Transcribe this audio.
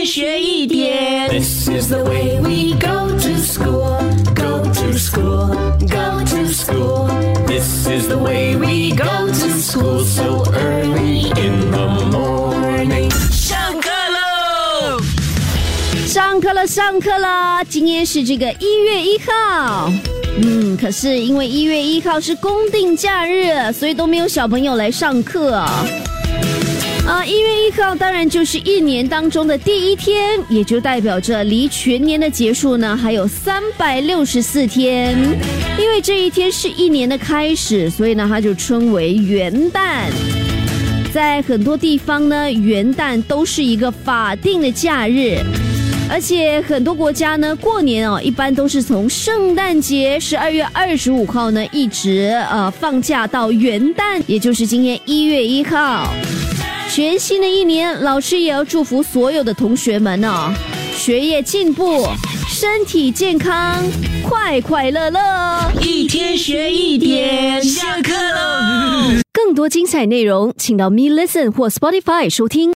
天学一点。This is the way we go to school, go to school, go to school. This is the way we go to school so early in the morning. 上课喽！上课了，上课了！今天是这个一月一号，嗯，可是因为一月一号是公定假日，所以都没有小朋友来上课。啊，一月一号当然就是一年当中的第一天，也就代表着离全年的结束呢还有三百六十四天。因为这一天是一年的开始，所以呢它就称为元旦。在很多地方呢，元旦都是一个法定的假日。而且很多国家呢，过年哦，一般都是从圣诞节十二月二十五号呢，一直呃放假到元旦，也就是今天一月一号。全新的一年，老师也要祝福所有的同学们哦，学业进步，身体健康，快快乐乐。一天学一点，下课喽！更多精彩内容，请到 Me Listen 或 Spotify 收听。